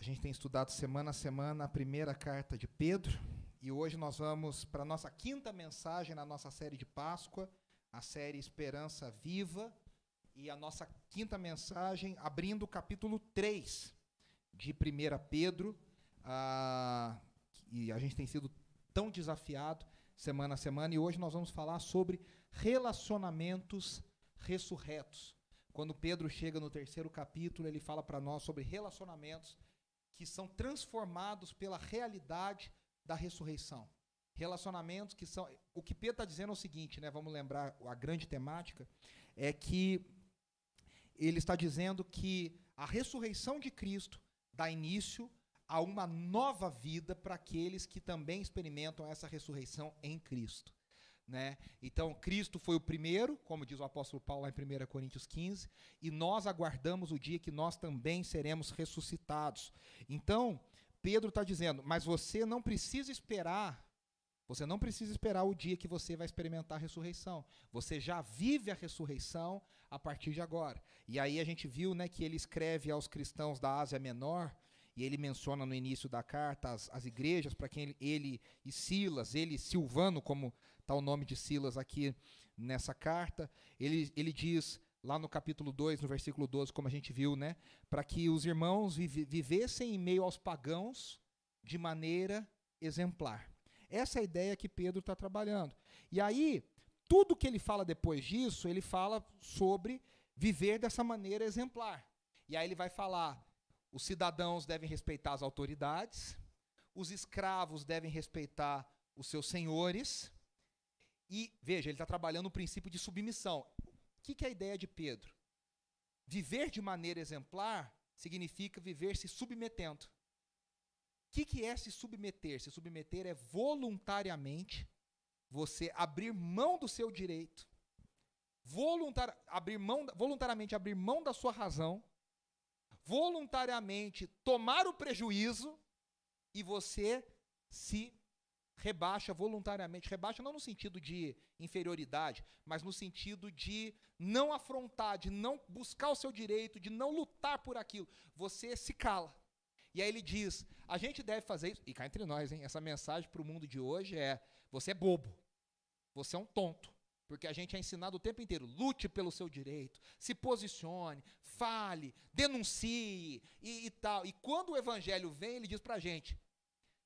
A gente tem estudado semana a semana a primeira carta de Pedro e hoje nós vamos para a nossa quinta mensagem na nossa série de Páscoa, a série Esperança Viva, e a nossa quinta mensagem abrindo o capítulo 3 de 1 Pedro. E a gente tem sido tão desafiado semana a semana e hoje nós vamos falar sobre relacionamentos ressurretos. Quando Pedro chega no terceiro capítulo, ele fala para nós sobre relacionamentos que são transformados pela realidade da ressurreição. Relacionamentos que são. O que Pedro está dizendo é o seguinte, né? Vamos lembrar a grande temática, é que ele está dizendo que a ressurreição de Cristo dá início a uma nova vida para aqueles que também experimentam essa ressurreição em Cristo. Né? Então, Cristo foi o primeiro, como diz o apóstolo Paulo lá em 1 Coríntios 15, e nós aguardamos o dia que nós também seremos ressuscitados. Então, Pedro está dizendo, mas você não precisa esperar, você não precisa esperar o dia que você vai experimentar a ressurreição. Você já vive a ressurreição a partir de agora. E aí a gente viu né, que ele escreve aos cristãos da Ásia Menor, e ele menciona no início da carta as, as igrejas para quem ele, ele, e Silas, ele Silvano, como está o nome de Silas aqui nessa carta, ele, ele diz lá no capítulo 2, no versículo 12, como a gente viu, né, para que os irmãos vive, vivessem em meio aos pagãos de maneira exemplar. Essa é a ideia que Pedro está trabalhando. E aí, tudo que ele fala depois disso, ele fala sobre viver dessa maneira exemplar. E aí ele vai falar os cidadãos devem respeitar as autoridades, os escravos devem respeitar os seus senhores. E, veja, ele está trabalhando o princípio de submissão. O que, que é a ideia de Pedro? Viver de maneira exemplar significa viver se submetendo. O que, que é se submeter? Se submeter é voluntariamente você abrir mão do seu direito, voluntar, abrir mão, voluntariamente abrir mão da sua razão voluntariamente tomar o prejuízo e você se rebaixa voluntariamente. Rebaixa não no sentido de inferioridade, mas no sentido de não afrontar, de não buscar o seu direito, de não lutar por aquilo. Você se cala. E aí ele diz: a gente deve fazer isso. E cá entre nós, hein? Essa mensagem para o mundo de hoje é: você é bobo. Você é um tonto. Porque a gente é ensinado o tempo inteiro: lute pelo seu direito, se posicione, fale, denuncie e, e tal. E quando o evangelho vem, ele diz pra gente.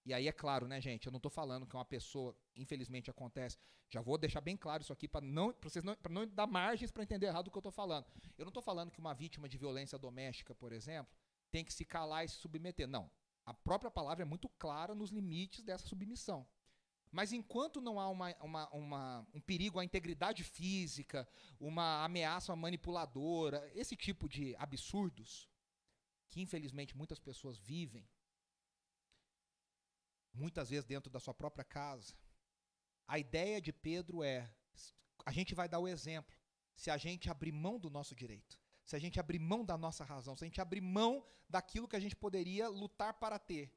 E aí é claro, né, gente? Eu não estou falando que uma pessoa, infelizmente acontece. Já vou deixar bem claro isso aqui para não, vocês não, não dar margens para entender errado o que eu estou falando. Eu não estou falando que uma vítima de violência doméstica, por exemplo, tem que se calar e se submeter. Não. A própria palavra é muito clara nos limites dessa submissão. Mas enquanto não há uma, uma, uma, um perigo à integridade física, uma ameaça manipuladora, esse tipo de absurdos, que infelizmente muitas pessoas vivem, muitas vezes dentro da sua própria casa, a ideia de Pedro é: a gente vai dar o exemplo se a gente abrir mão do nosso direito, se a gente abrir mão da nossa razão, se a gente abrir mão daquilo que a gente poderia lutar para ter.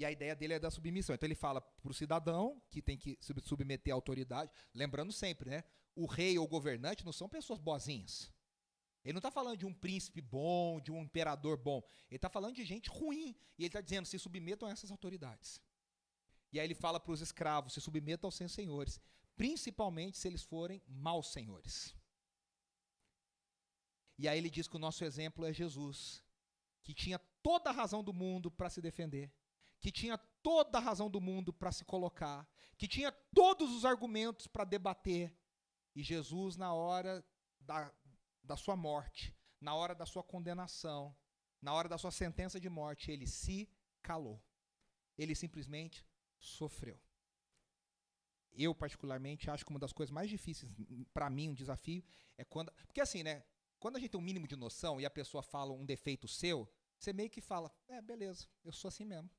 E a ideia dele é da submissão. Então ele fala para o cidadão que tem que submeter à autoridade, lembrando sempre, né? O rei ou governante não são pessoas boazinhas. Ele não está falando de um príncipe bom, de um imperador bom. Ele está falando de gente ruim. E ele está dizendo: se submetam a essas autoridades. E aí ele fala para os escravos: se submetam aos seus senhores, principalmente se eles forem maus senhores. E aí ele diz que o nosso exemplo é Jesus, que tinha toda a razão do mundo para se defender, que tinha toda a razão do mundo para se colocar, que tinha todos os argumentos para debater. E Jesus, na hora da, da sua morte, na hora da sua condenação, na hora da sua sentença de morte, ele se calou. Ele simplesmente sofreu. Eu, particularmente, acho que uma das coisas mais difíceis, para mim, um desafio, é quando. Porque assim, né? Quando a gente tem um mínimo de noção e a pessoa fala um defeito seu, você meio que fala: é, beleza, eu sou assim mesmo.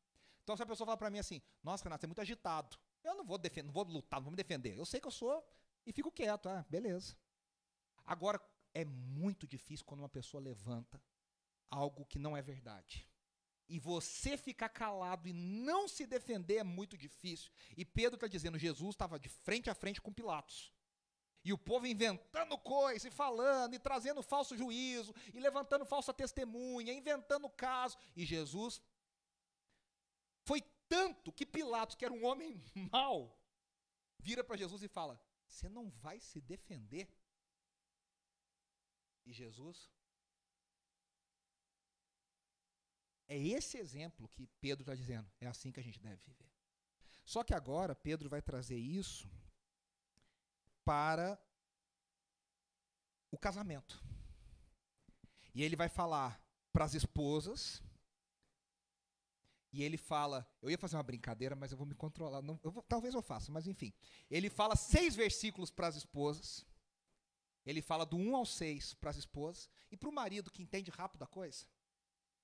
Então, se a pessoa fala para mim assim, nossa, Renato, você é muito agitado. Eu não vou defender, não vou lutar, não vou me defender. Eu sei que eu sou e fico quieto. Ah, beleza. Agora, é muito difícil quando uma pessoa levanta algo que não é verdade. E você ficar calado e não se defender é muito difícil. E Pedro está dizendo, Jesus estava de frente a frente com Pilatos. E o povo inventando coisa, e falando, e trazendo falso juízo, e levantando falsa testemunha, inventando caso. E Jesus Foi tanto que Pilatos, que era um homem mau, vira para Jesus e fala: Você não vai se defender? E Jesus. É esse exemplo que Pedro está dizendo. É assim que a gente deve viver. Só que agora Pedro vai trazer isso para o casamento. E ele vai falar para as esposas. E ele fala, eu ia fazer uma brincadeira, mas eu vou me controlar. Não, eu vou, talvez eu faça, mas enfim. Ele fala seis versículos para as esposas. Ele fala do 1 ao 6 para as esposas. E para o marido que entende rápido a coisa.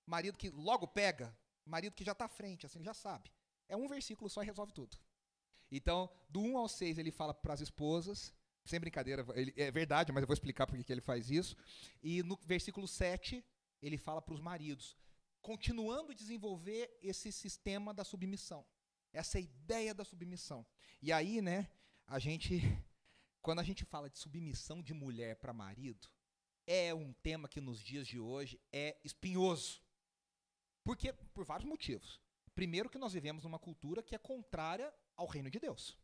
Marido que logo pega. Marido que já está à frente, assim, já sabe. É um versículo só e resolve tudo. Então, do 1 ao 6 ele fala para as esposas. Sem brincadeira, ele, é verdade, mas eu vou explicar por que ele faz isso. E no versículo 7, ele fala para os maridos, continuando a desenvolver esse sistema da submissão. Essa ideia da submissão. E aí, né, a gente, quando a gente fala de submissão de mulher para marido, é um tema que nos dias de hoje é espinhoso. Porque, por vários motivos. Primeiro, que nós vivemos numa cultura que é contrária ao reino de Deus.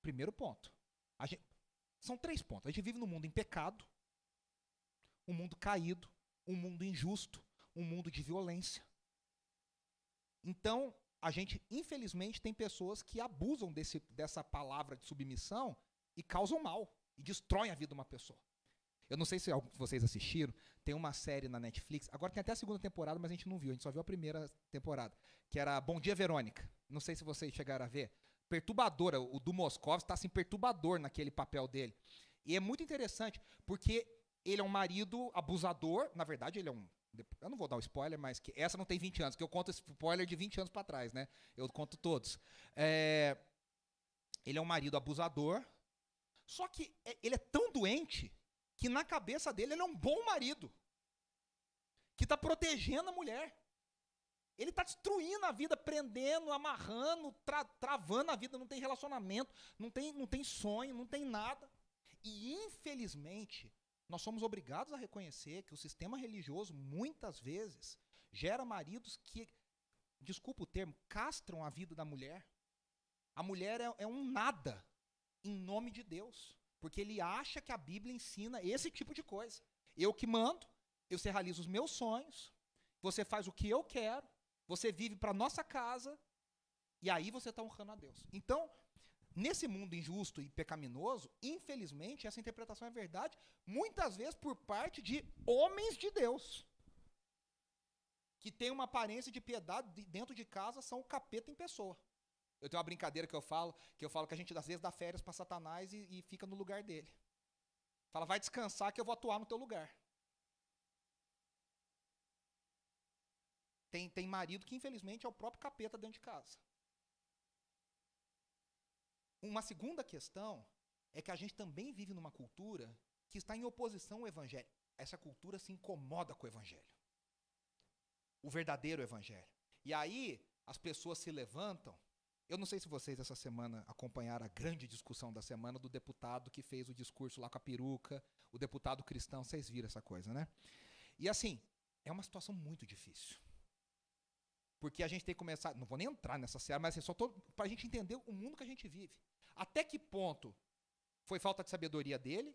Primeiro ponto. Gente, são três pontos. A gente vive num mundo em pecado, um mundo caído, um mundo injusto, um mundo de violência. Então, a gente, infelizmente, tem pessoas que abusam desse, dessa palavra de submissão e causam mal, e destroem a vida de uma pessoa. Eu não sei se vocês assistiram, tem uma série na Netflix, agora tem até a segunda temporada, mas a gente não viu, a gente só viu a primeira temporada, que era Bom Dia Verônica. Não sei se vocês chegaram a ver perturbadora. O do Moscov está assim perturbador naquele papel dele. E é muito interessante, porque ele é um marido abusador, na verdade ele é um eu não vou dar um spoiler, mas que essa não tem 20 anos, que eu conto spoiler de 20 anos para trás, né? Eu conto todos. É, ele é um marido abusador, só que é, ele é tão doente que na cabeça dele ele é um bom marido, que está protegendo a mulher. Ele está destruindo a vida, prendendo, amarrando, tra travando a vida. Não tem relacionamento, não tem, não tem sonho, não tem nada. E, infelizmente, nós somos obrigados a reconhecer que o sistema religioso, muitas vezes, gera maridos que, desculpa o termo, castram a vida da mulher. A mulher é, é um nada em nome de Deus. Porque ele acha que a Bíblia ensina esse tipo de coisa. Eu que mando, eu realizo os meus sonhos, você faz o que eu quero, você vive para nossa casa e aí você está honrando a Deus. Então, nesse mundo injusto e pecaminoso, infelizmente, essa interpretação é verdade, muitas vezes por parte de homens de Deus. Que tem uma aparência de piedade dentro de casa, são o capeta em pessoa. Eu tenho uma brincadeira que eu falo, que eu falo que a gente às vezes dá férias para Satanás e, e fica no lugar dele. Fala, vai descansar que eu vou atuar no teu lugar. Tem, tem marido que, infelizmente, é o próprio capeta dentro de casa. Uma segunda questão é que a gente também vive numa cultura que está em oposição ao evangelho. Essa cultura se incomoda com o evangelho. O verdadeiro evangelho. E aí as pessoas se levantam. Eu não sei se vocês essa semana acompanharam a grande discussão da semana do deputado que fez o discurso lá com a peruca, o deputado cristão, vocês viram essa coisa, né? E assim, é uma situação muito difícil. Porque a gente tem que começar. Não vou nem entrar nessa série, mas assim, só para a gente entender o mundo que a gente vive. Até que ponto foi falta de sabedoria dele,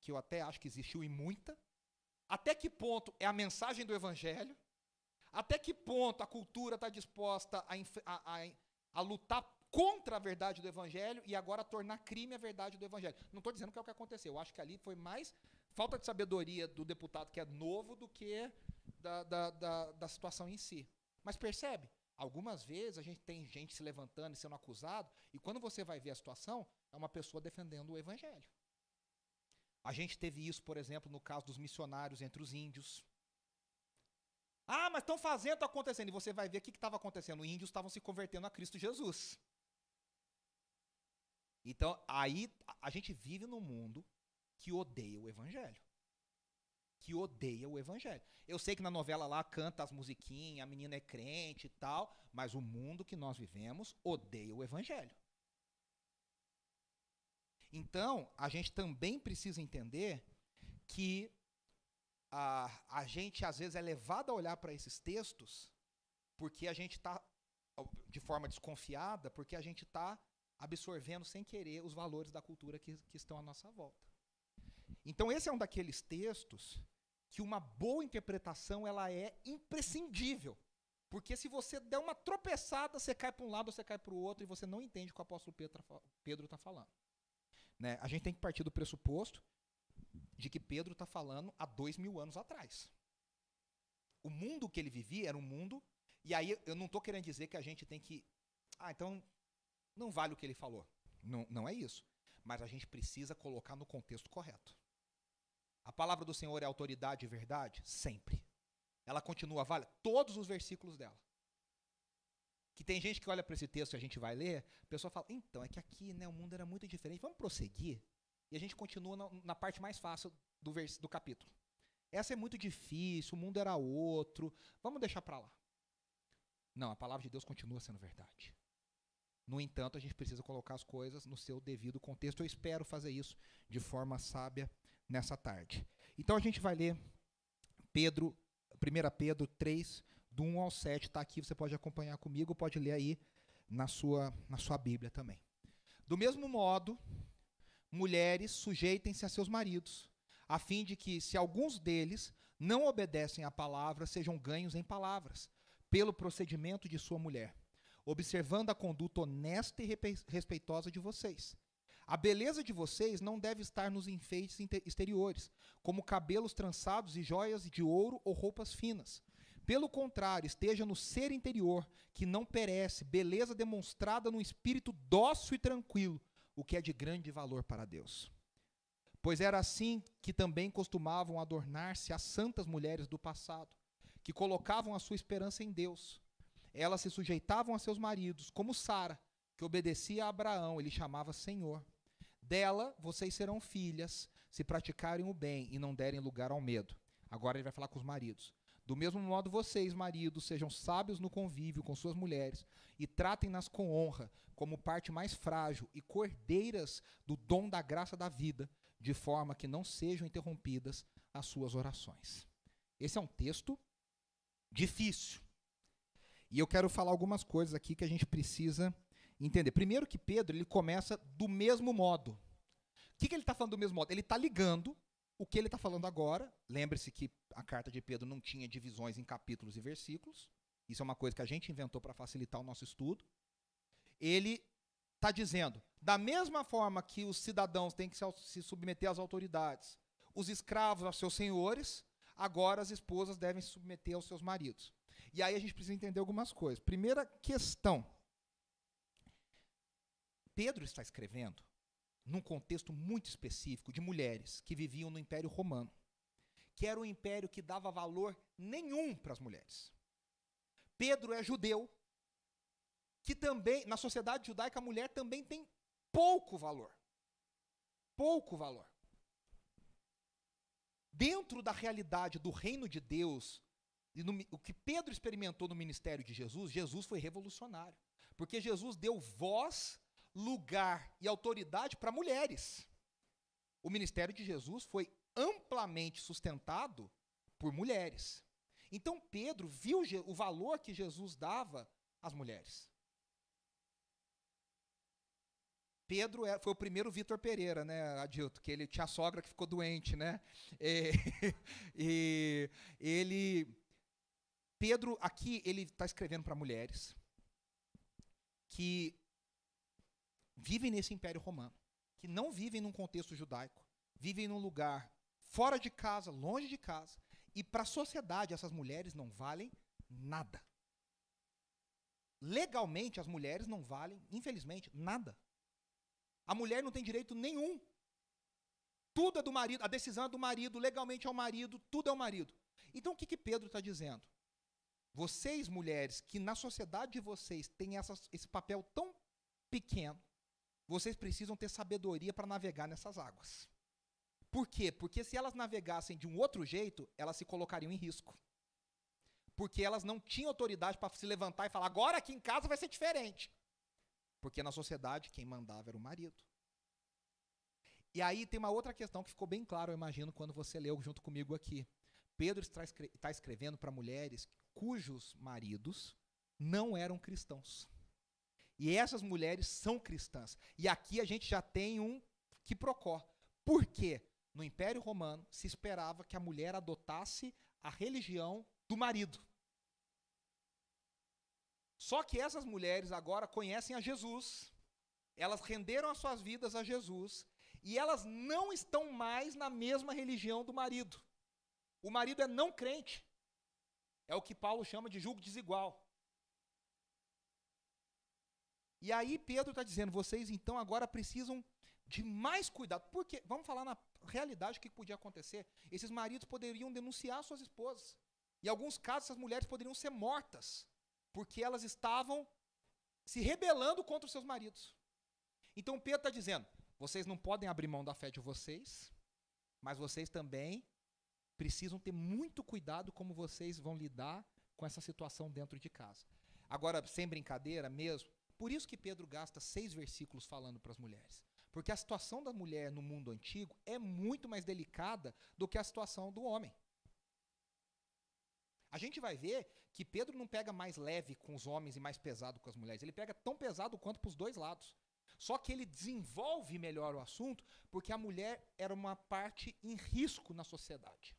que eu até acho que existiu e muita. Até que ponto é a mensagem do evangelho. Até que ponto a cultura está disposta a, a, a, a, lutar contra a verdade do evangelho e agora tornar crime a verdade do evangelho. Não estou dizendo que é o que aconteceu. Eu acho que ali foi mais falta de sabedoria do deputado que é novo do que da, da, da, da situação em si. Mas percebe? Algumas vezes a gente tem gente se levantando e sendo acusado, e quando você vai ver a situação, é uma pessoa defendendo o evangelho. A gente teve isso, por exemplo, no caso dos missionários entre os índios. Ah, mas estão fazendo, está acontecendo. E você vai ver o que estava acontecendo. Os índios estavam se convertendo a Cristo Jesus. Então, aí a gente vive num mundo que odeia o evangelho que odeia o evangelho. Eu sei que na novela lá canta as musiquinhas, a menina é crente e tal, mas o mundo que nós vivemos odeia o evangelho. Então, a gente também precisa entender que a, a gente às vezes é levado a olhar para esses textos porque a gente está de forma desconfiada, porque a gente está absorvendo sem querer os valores da cultura que, que estão à nossa volta. Então esse é um daqueles textos que uma boa interpretação ela é imprescindível. Porque se você der uma tropeçada, você cai para um lado, você cai para o outro, e você não entende o que o apóstolo Pedro está falando. Né? A gente tem que partir do pressuposto de que Pedro está falando há dois mil anos atrás. O mundo que ele vivia era um mundo. E aí eu não estou querendo dizer que a gente tem que. Ah, então não vale o que ele falou. Não, não é isso. Mas a gente precisa colocar no contexto correto. A palavra do Senhor é autoridade e verdade? Sempre. Ela continua vale todos os versículos dela. Que tem gente que olha para esse texto e a gente vai ler, a pessoa fala: "Então, é que aqui, né, o mundo era muito diferente. Vamos prosseguir?" E a gente continua na, na parte mais fácil do vers, do capítulo. Essa é muito difícil, o mundo era outro. Vamos deixar para lá. Não, a palavra de Deus continua sendo verdade. No entanto, a gente precisa colocar as coisas no seu devido contexto. Eu espero fazer isso de forma sábia nessa tarde. Então a gente vai ler Pedro, 1 Pedro 3, do 1 ao 7, está aqui, você pode acompanhar comigo, pode ler aí na sua, na sua Bíblia também. Do mesmo modo, mulheres sujeitem-se a seus maridos, a fim de que, se alguns deles não obedecem à palavra, sejam ganhos em palavras, pelo procedimento de sua mulher, observando a conduta honesta e respeitosa de vocês. A beleza de vocês não deve estar nos enfeites exteriores, como cabelos trançados e joias de ouro ou roupas finas. Pelo contrário, esteja no ser interior, que não perece, beleza demonstrada num espírito dócil e tranquilo, o que é de grande valor para Deus. Pois era assim que também costumavam adornar-se as santas mulheres do passado, que colocavam a sua esperança em Deus. Elas se sujeitavam a seus maridos, como Sara, que obedecia a Abraão, ele chamava Senhor. Dela vocês serão filhas, se praticarem o bem e não derem lugar ao medo. Agora ele vai falar com os maridos. Do mesmo modo, vocês, maridos, sejam sábios no convívio com suas mulheres e tratem-nas com honra, como parte mais frágil e cordeiras do dom da graça da vida, de forma que não sejam interrompidas as suas orações. Esse é um texto difícil. E eu quero falar algumas coisas aqui que a gente precisa entender. Primeiro que Pedro ele começa do mesmo modo. O que, que ele está falando do mesmo modo? Ele está ligando o que ele está falando agora. Lembre-se que a carta de Pedro não tinha divisões em capítulos e versículos. Isso é uma coisa que a gente inventou para facilitar o nosso estudo. Ele está dizendo, da mesma forma que os cidadãos têm que se submeter às autoridades, os escravos aos seus senhores, agora as esposas devem se submeter aos seus maridos. E aí a gente precisa entender algumas coisas. Primeira questão Pedro está escrevendo num contexto muito específico de mulheres que viviam no Império Romano, que era um império que dava valor nenhum para as mulheres. Pedro é judeu, que também, na sociedade judaica, a mulher também tem pouco valor. Pouco valor. Dentro da realidade do reino de Deus, no, o que Pedro experimentou no ministério de Jesus, Jesus foi revolucionário. Porque Jesus deu voz lugar e autoridade para mulheres. O ministério de Jesus foi amplamente sustentado por mulheres. Então Pedro viu o valor que Jesus dava às mulheres. Pedro é, foi o primeiro Vitor Pereira, né, Adilto, que ele tinha a sogra que ficou doente, né? E, e ele, Pedro aqui ele está escrevendo para mulheres que vivem nesse império romano, que não vivem num contexto judaico, vivem num lugar fora de casa, longe de casa, e para a sociedade essas mulheres não valem nada. Legalmente as mulheres não valem, infelizmente, nada. A mulher não tem direito nenhum. Tudo é do marido, a decisão é do marido, legalmente é o marido, tudo é o marido. Então o que, que Pedro está dizendo? Vocês, mulheres, que na sociedade de vocês têm essa, esse papel tão pequeno, vocês precisam ter sabedoria para navegar nessas águas. Por quê? Porque se elas navegassem de um outro jeito, elas se colocariam em risco. Porque elas não tinham autoridade para se levantar e falar: agora aqui em casa vai ser diferente. Porque na sociedade quem mandava era o marido. E aí tem uma outra questão que ficou bem clara, eu imagino, quando você leu junto comigo aqui. Pedro está escrevendo para mulheres cujos maridos não eram cristãos. E essas mulheres são cristãs. E aqui a gente já tem um que procó. Por quê? No Império Romano se esperava que a mulher adotasse a religião do marido. Só que essas mulheres agora conhecem a Jesus, elas renderam as suas vidas a Jesus e elas não estão mais na mesma religião do marido. O marido é não crente. É o que Paulo chama de julgo desigual. E aí Pedro está dizendo: vocês então agora precisam de mais cuidado. Porque, vamos falar na realidade o que podia acontecer. Esses maridos poderiam denunciar suas esposas. Em alguns casos, essas mulheres poderiam ser mortas, porque elas estavam se rebelando contra os seus maridos. Então Pedro está dizendo: vocês não podem abrir mão da fé de vocês, mas vocês também precisam ter muito cuidado como vocês vão lidar com essa situação dentro de casa. Agora, sem brincadeira mesmo, por isso que Pedro gasta seis versículos falando para as mulheres. Porque a situação da mulher no mundo antigo é muito mais delicada do que a situação do homem. A gente vai ver que Pedro não pega mais leve com os homens e mais pesado com as mulheres. Ele pega tão pesado quanto para os dois lados. Só que ele desenvolve melhor o assunto porque a mulher era uma parte em risco na sociedade.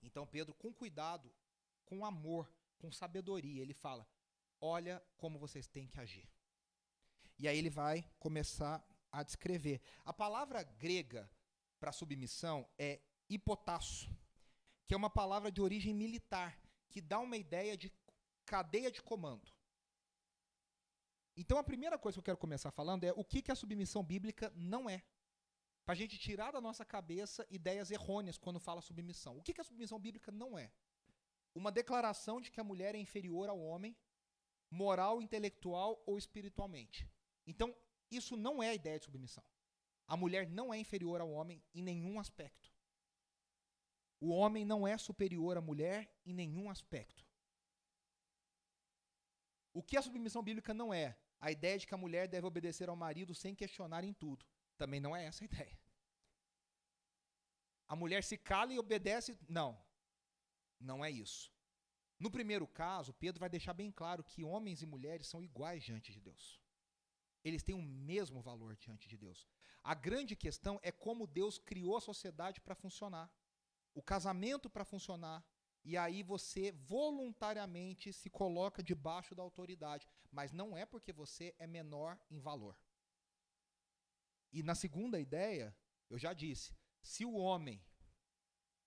Então Pedro, com cuidado, com amor, com sabedoria, ele fala: olha como vocês têm que agir. E aí ele vai começar a descrever. A palavra grega para submissão é hipotasso, que é uma palavra de origem militar, que dá uma ideia de cadeia de comando. Então a primeira coisa que eu quero começar falando é o que, que a submissão bíblica não é. Para a gente tirar da nossa cabeça ideias errôneas quando fala submissão. O que, que a submissão bíblica não é? Uma declaração de que a mulher é inferior ao homem moral, intelectual ou espiritualmente. Então, isso não é a ideia de submissão. A mulher não é inferior ao homem em nenhum aspecto. O homem não é superior à mulher em nenhum aspecto. O que a submissão bíblica não é? A ideia de que a mulher deve obedecer ao marido sem questionar em tudo. Também não é essa a ideia. A mulher se cala e obedece. Não. Não é isso. No primeiro caso, Pedro vai deixar bem claro que homens e mulheres são iguais diante de Deus. Eles têm o mesmo valor diante de Deus. A grande questão é como Deus criou a sociedade para funcionar, o casamento para funcionar, e aí você voluntariamente se coloca debaixo da autoridade, mas não é porque você é menor em valor. E na segunda ideia, eu já disse, se o homem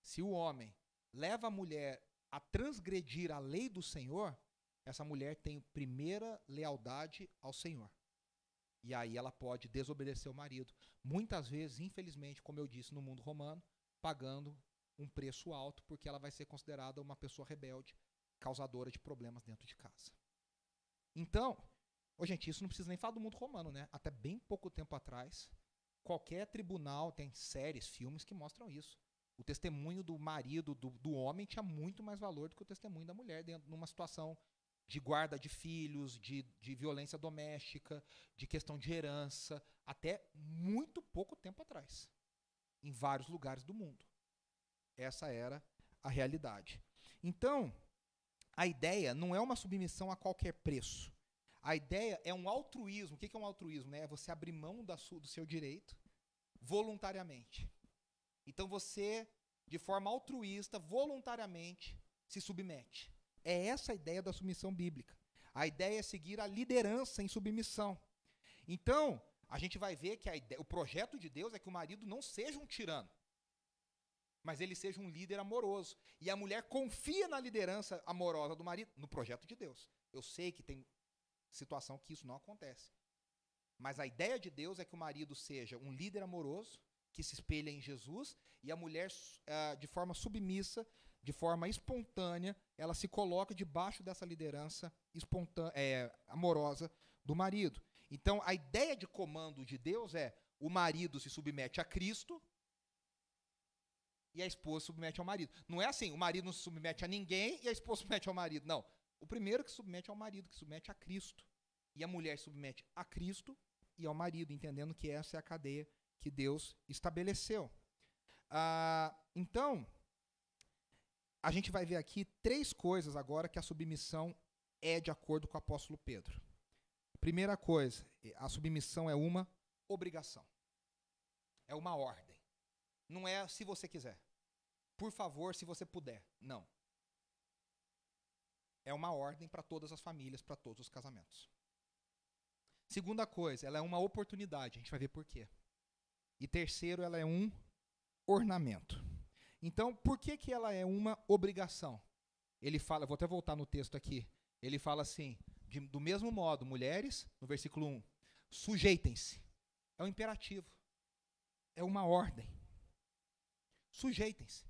se o homem leva a mulher a transgredir a lei do Senhor, essa mulher tem primeira lealdade ao Senhor. E aí ela pode desobedecer o marido. Muitas vezes, infelizmente, como eu disse, no mundo romano, pagando um preço alto, porque ela vai ser considerada uma pessoa rebelde, causadora de problemas dentro de casa. Então, oh, gente, isso não precisa nem falar do mundo romano, né? Até bem pouco tempo atrás, qualquer tribunal tem séries, filmes que mostram isso o testemunho do marido, do, do homem, tinha muito mais valor do que o testemunho da mulher, dentro numa situação de guarda de filhos, de, de violência doméstica, de questão de herança, até muito pouco tempo atrás, em vários lugares do mundo. Essa era a realidade. Então, a ideia não é uma submissão a qualquer preço. A ideia é um altruísmo. O que é um altruísmo? É você abrir mão do seu direito voluntariamente. Então você, de forma altruísta, voluntariamente, se submete. É essa a ideia da submissão bíblica. A ideia é seguir a liderança em submissão. Então, a gente vai ver que ideia, o projeto de Deus é que o marido não seja um tirano, mas ele seja um líder amoroso. E a mulher confia na liderança amorosa do marido, no projeto de Deus. Eu sei que tem situação que isso não acontece. Mas a ideia de Deus é que o marido seja um líder amoroso, que se espelha em Jesus, e a mulher, uh, de forma submissa, de forma espontânea, ela se coloca debaixo dessa liderança é, amorosa do marido. Então, a ideia de comando de Deus é o marido se submete a Cristo e a esposa se submete ao marido. Não é assim, o marido não se submete a ninguém e a esposa se submete ao marido. Não. O primeiro que se submete ao marido, que se submete a Cristo. E a mulher se submete a Cristo e ao marido, entendendo que essa é a cadeia que Deus estabeleceu. Ah, então, a gente vai ver aqui três coisas agora que a submissão é de acordo com o apóstolo Pedro. Primeira coisa, a submissão é uma obrigação. É uma ordem. Não é se você quiser. Por favor, se você puder. Não. É uma ordem para todas as famílias, para todos os casamentos. Segunda coisa, ela é uma oportunidade. A gente vai ver por quê. E terceiro, ela é um ornamento. Então, por que, que ela é uma obrigação? Ele fala, vou até voltar no texto aqui. Ele fala assim: de, do mesmo modo, mulheres, no versículo 1, sujeitem-se. É um imperativo. É uma ordem. Sujeitem-se.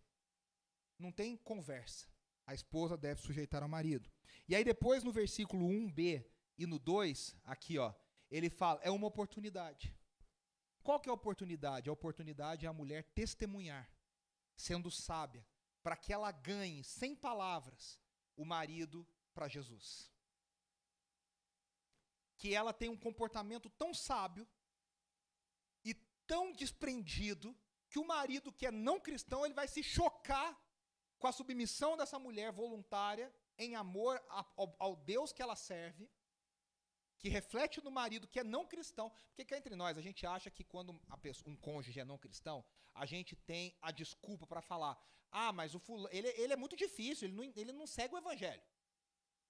Não tem conversa. A esposa deve sujeitar ao marido. E aí depois no versículo 1b e no 2, aqui ó, ele fala, é uma oportunidade. Qual que é a oportunidade? A oportunidade é a mulher testemunhar, sendo sábia, para que ela ganhe, sem palavras, o marido para Jesus. Que ela tenha um comportamento tão sábio e tão desprendido que o marido que é não cristão, ele vai se chocar com a submissão dessa mulher voluntária em amor ao Deus que ela serve, que reflete no marido que é não cristão. Porque cá entre nós, a gente acha que quando pessoa, um cônjuge é não cristão, a gente tem a desculpa para falar: ah, mas o fulano, ele, ele é muito difícil, ele não, ele não segue o evangelho.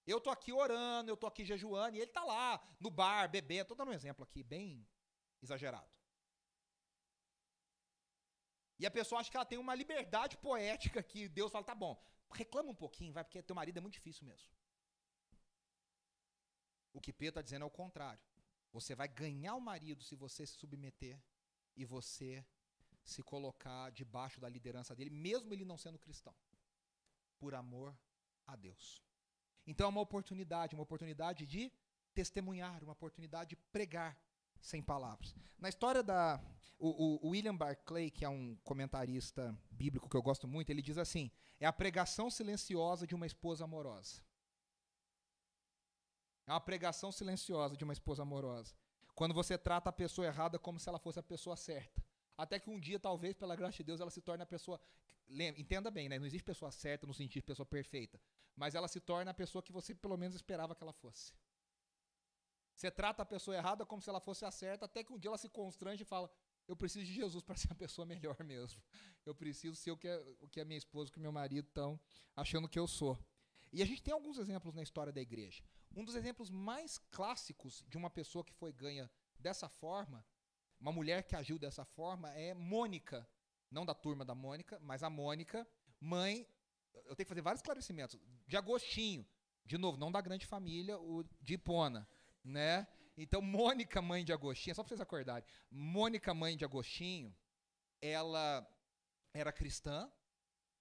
Eu tô aqui orando, eu tô aqui jejuando, e ele tá lá no bar, bebendo. Tô dando um exemplo aqui, bem exagerado. E a pessoa acha que ela tem uma liberdade poética que Deus fala, tá bom, reclama um pouquinho, vai, porque teu marido é muito difícil mesmo. O que Pedro está dizendo é o contrário. Você vai ganhar o marido se você se submeter e você se colocar debaixo da liderança dele, mesmo ele não sendo cristão, por amor a Deus. Então é uma oportunidade, uma oportunidade de testemunhar, uma oportunidade de pregar sem palavras. Na história da. O, o, William Barclay, que é um comentarista bíblico que eu gosto muito, ele diz assim: é a pregação silenciosa de uma esposa amorosa. É uma pregação silenciosa de uma esposa amorosa. Quando você trata a pessoa errada como se ela fosse a pessoa certa. Até que um dia, talvez, pela graça de Deus, ela se torne a pessoa. Entenda bem, né? Não existe pessoa certa no sentido de pessoa perfeita. Mas ela se torna a pessoa que você pelo menos esperava que ela fosse. Você trata a pessoa errada como se ela fosse a certa, até que um dia ela se constrange e fala: Eu preciso de Jesus para ser a pessoa melhor mesmo. Eu preciso ser o que, é, o que a minha esposa, o que meu marido estão achando que eu sou. E a gente tem alguns exemplos na história da igreja. Um dos exemplos mais clássicos de uma pessoa que foi ganha dessa forma, uma mulher que agiu dessa forma, é Mônica. Não da turma da Mônica, mas a Mônica, mãe. Eu tenho que fazer vários esclarecimentos. De Agostinho. De novo, não da grande família, o de Hipona né? Então, Mônica, mãe de Agostinho, só para vocês acordarem. Mônica, mãe de Agostinho, ela era cristã,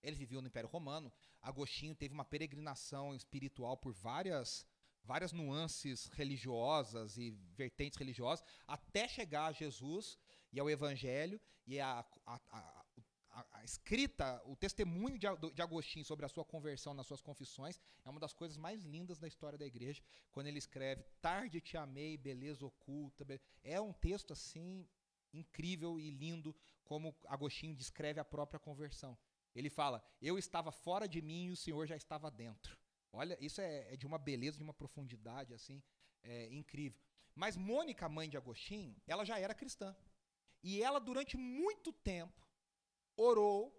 ele viveu no Império Romano. Agostinho teve uma peregrinação espiritual por várias várias nuances religiosas e vertentes religiosas até chegar a Jesus e ao Evangelho e a, a, a, a, escrita, o testemunho de, de Agostinho sobre a sua conversão nas suas confissões é uma das coisas mais lindas da história da igreja, quando ele escreve Tarde te amei, beleza oculta. É um texto assim incrível e lindo como Agostinho descreve a própria conversão. Ele fala: Eu estava fora de mim e o Senhor já estava dentro. Olha, isso é, é de uma beleza, de uma profundidade assim é, incrível. Mas Mônica, mãe de Agostinho, ela já era cristã. E ela, durante muito tempo, orou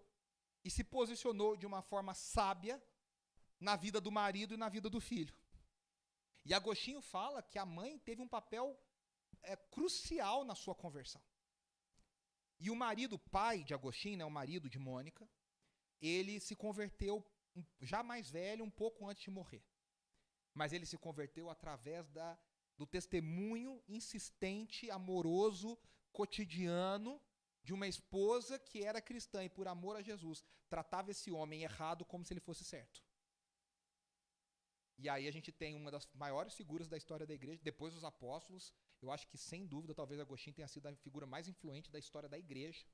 e se posicionou de uma forma sábia na vida do marido e na vida do filho. E Agostinho fala que a mãe teve um papel é, crucial na sua conversão. E o marido, pai de Agostinho, né, o marido de Mônica, ele se converteu já mais velho, um pouco antes de morrer. Mas ele se converteu através da, do testemunho insistente, amoroso, cotidiano de uma esposa que era cristã e por amor a Jesus tratava esse homem errado como se ele fosse certo. E aí a gente tem uma das maiores figuras da história da igreja, depois dos apóstolos. Eu acho que sem dúvida talvez Agostinho tenha sido a figura mais influente da história da igreja,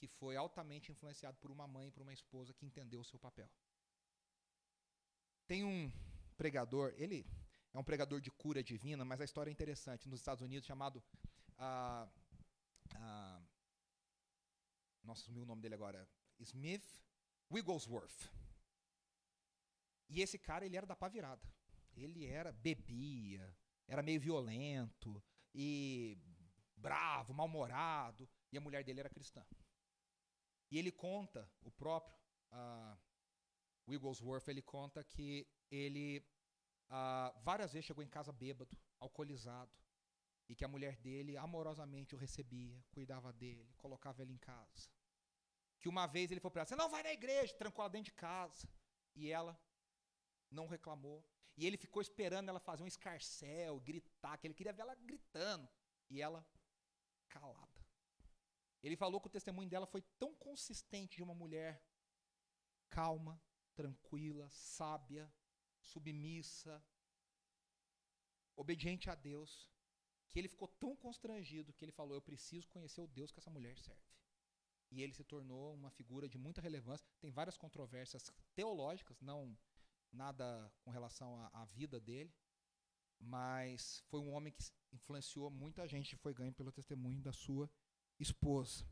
que foi altamente influenciado por uma mãe e por uma esposa que entendeu o seu papel. Tem um pregador, ele é um pregador de cura divina, mas a história é interessante, nos Estados Unidos chamado uh, ah, nossa, sumiu o nome dele agora. Smith Wigglesworth. E esse cara, ele era da pá virada. Ele era, bebia, era meio violento e bravo, mal-humorado, e a mulher dele era cristã. E ele conta, o próprio uh, Wigglesworth, ele conta que ele uh, várias vezes chegou em casa bêbado, alcoolizado, e que a mulher dele amorosamente o recebia, cuidava dele, colocava ele em casa. Que uma vez ele foi para ela, você não vai na igreja, trancou ela dentro de casa. E ela não reclamou. E ele ficou esperando ela fazer um escarcel, gritar, que ele queria ver ela gritando. E ela calada. Ele falou que o testemunho dela foi tão consistente de uma mulher calma, tranquila, sábia, submissa, obediente a Deus, que ele ficou tão constrangido que ele falou: Eu preciso conhecer o Deus que essa mulher serve. E ele se tornou uma figura de muita relevância. Tem várias controvérsias teológicas, não nada com relação à, à vida dele, mas foi um homem que influenciou muita gente e foi ganho pelo testemunho da sua esposa.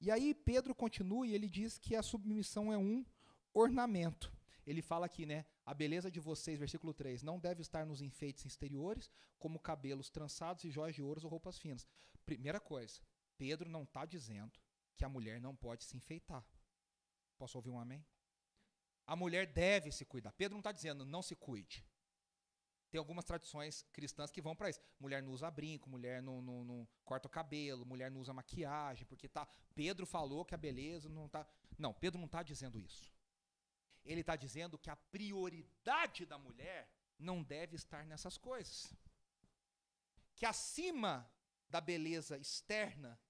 E aí Pedro continua e ele diz que a submissão é um ornamento. Ele fala aqui, né? A beleza de vocês, versículo 3, não deve estar nos enfeites exteriores, como cabelos trançados e joias de ouro ou roupas finas. Primeira coisa, Pedro não está dizendo que a mulher não pode se enfeitar. Posso ouvir um amém? A mulher deve se cuidar. Pedro não está dizendo não se cuide. Tem algumas tradições cristãs que vão para isso. Mulher não usa brinco, mulher não, não, não, corta o cabelo, mulher não usa maquiagem, porque tá. Pedro falou que a beleza não está. Não, Pedro não está dizendo isso. Ele está dizendo que a prioridade da mulher não deve estar nessas coisas. Que acima da beleza externa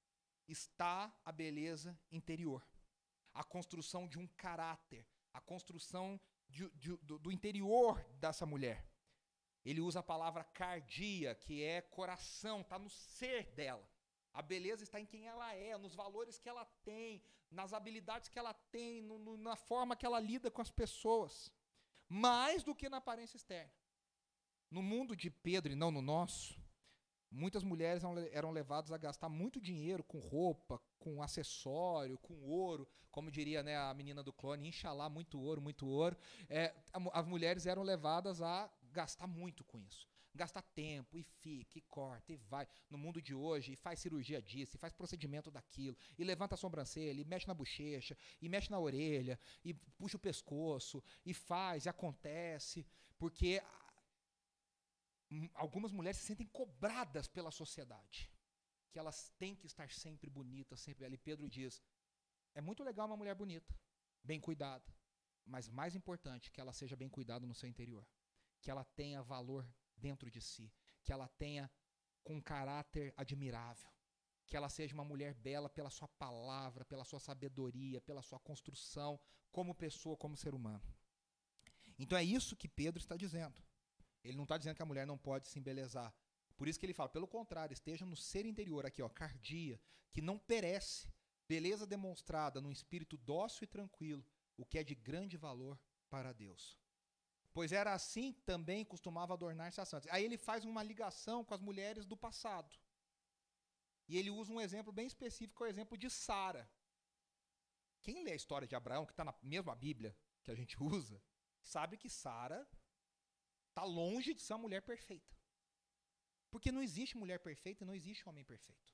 está a beleza interior. A construção de um caráter, a construção de, de, do, do interior dessa mulher. Ele usa a palavra cardia, que é coração, está no ser dela. A beleza está em quem ela é, nos valores que ela tem, nas habilidades que ela tem, no, no, na forma que ela lida com as pessoas. Mais do que na aparência externa. No mundo de Pedro e não no nosso, muitas mulheres eram levadas a gastar muito dinheiro com roupa, com acessório, com ouro, como diria né, a menina do clone, inxalá, muito ouro, muito ouro. É, as mulheres eram levadas a gastar muito com isso. Gasta tempo, e fica, e corta, e vai. No mundo de hoje, e faz cirurgia disso, e faz procedimento daquilo, e levanta a sobrancelha, e mexe na bochecha, e mexe na orelha, e puxa o pescoço, e faz, e acontece, porque algumas mulheres se sentem cobradas pela sociedade, que elas têm que estar sempre bonitas, sempre ali. Pedro diz: é muito legal uma mulher bonita, bem cuidada, mas mais importante que ela seja bem cuidada no seu interior, que ela tenha valor dentro de si, que ela tenha com um caráter admirável, que ela seja uma mulher bela pela sua palavra, pela sua sabedoria, pela sua construção como pessoa, como ser humano. Então é isso que Pedro está dizendo. Ele não está dizendo que a mulher não pode se embelezar. Por isso que ele fala, pelo contrário, esteja no ser interior, aqui, ó, cardia, que não perece, beleza demonstrada num espírito dócil e tranquilo, o que é de grande valor para Deus pois era assim também costumava adornar-se a santos. Aí ele faz uma ligação com as mulheres do passado. E ele usa um exemplo bem específico, é o exemplo de Sara. Quem lê a história de Abraão, que está na mesma Bíblia que a gente usa, sabe que Sara está longe de ser uma mulher perfeita. Porque não existe mulher perfeita e não existe homem perfeito.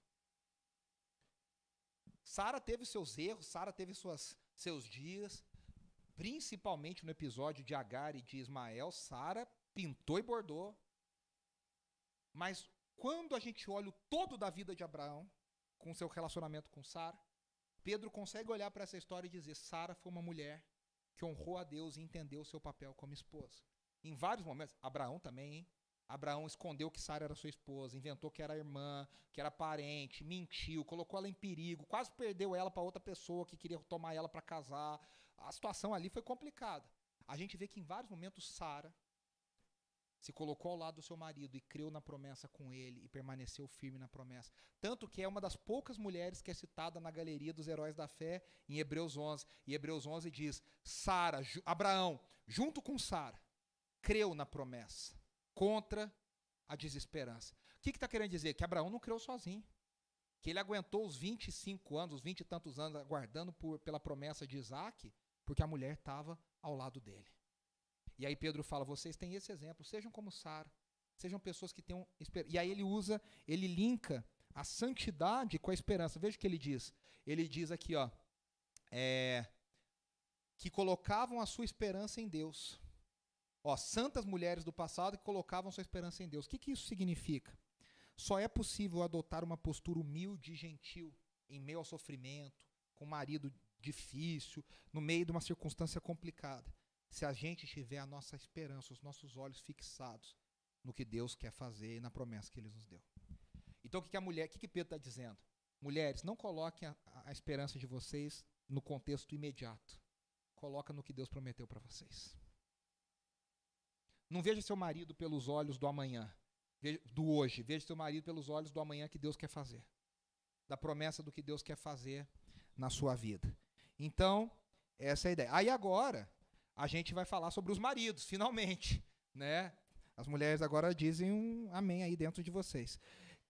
Sara teve seus erros, Sara teve suas, seus dias, principalmente no episódio de Agar e de Ismael, Sara pintou e bordou. Mas quando a gente olha o todo da vida de Abraão, com seu relacionamento com Sara, Pedro consegue olhar para essa história e dizer: Sara foi uma mulher que honrou a Deus e entendeu o seu papel como esposa. Em vários momentos, Abraão também, hein? Abraão escondeu que Sara era sua esposa, inventou que era irmã, que era parente, mentiu, colocou ela em perigo, quase perdeu ela para outra pessoa que queria tomar ela para casar a situação ali foi complicada. A gente vê que em vários momentos Sara se colocou ao lado do seu marido e creu na promessa com ele e permaneceu firme na promessa. Tanto que é uma das poucas mulheres que é citada na galeria dos heróis da fé em Hebreus 11. E Hebreus 11 diz: Sara, Abraão, junto com Sara, creu na promessa contra a desesperança. O que está que tá querendo dizer? Que Abraão não creu sozinho. Que ele aguentou os 25 anos, os 20 e tantos anos aguardando por, pela promessa de Isaac porque a mulher estava ao lado dele. E aí Pedro fala: vocês têm esse exemplo, sejam como Sara, sejam pessoas que tenham esperança. E aí ele usa, ele linka a santidade com a esperança. Veja o que ele diz. Ele diz aqui, ó, é, que colocavam a sua esperança em Deus. Ó, santas mulheres do passado que colocavam sua esperança em Deus. O que, que isso significa? Só é possível adotar uma postura humilde e gentil em meio ao sofrimento, com um marido difícil, no meio de uma circunstância complicada, se a gente tiver a nossa esperança, os nossos olhos fixados no que Deus quer fazer e na promessa que Ele nos deu. Então, o que, que a mulher, o que, que Pedro está dizendo? Mulheres, não coloquem a, a, esperança de vocês no contexto imediato. Coloca no que Deus prometeu para vocês. Não veja seu marido pelos olhos do amanhã, do hoje. Veja seu marido pelos olhos do amanhã que Deus quer fazer. Da promessa do que Deus quer fazer na sua vida. Então, essa é a ideia. Aí agora, a gente vai falar sobre os maridos, finalmente, né? As mulheres agora dizem um amém aí dentro de vocês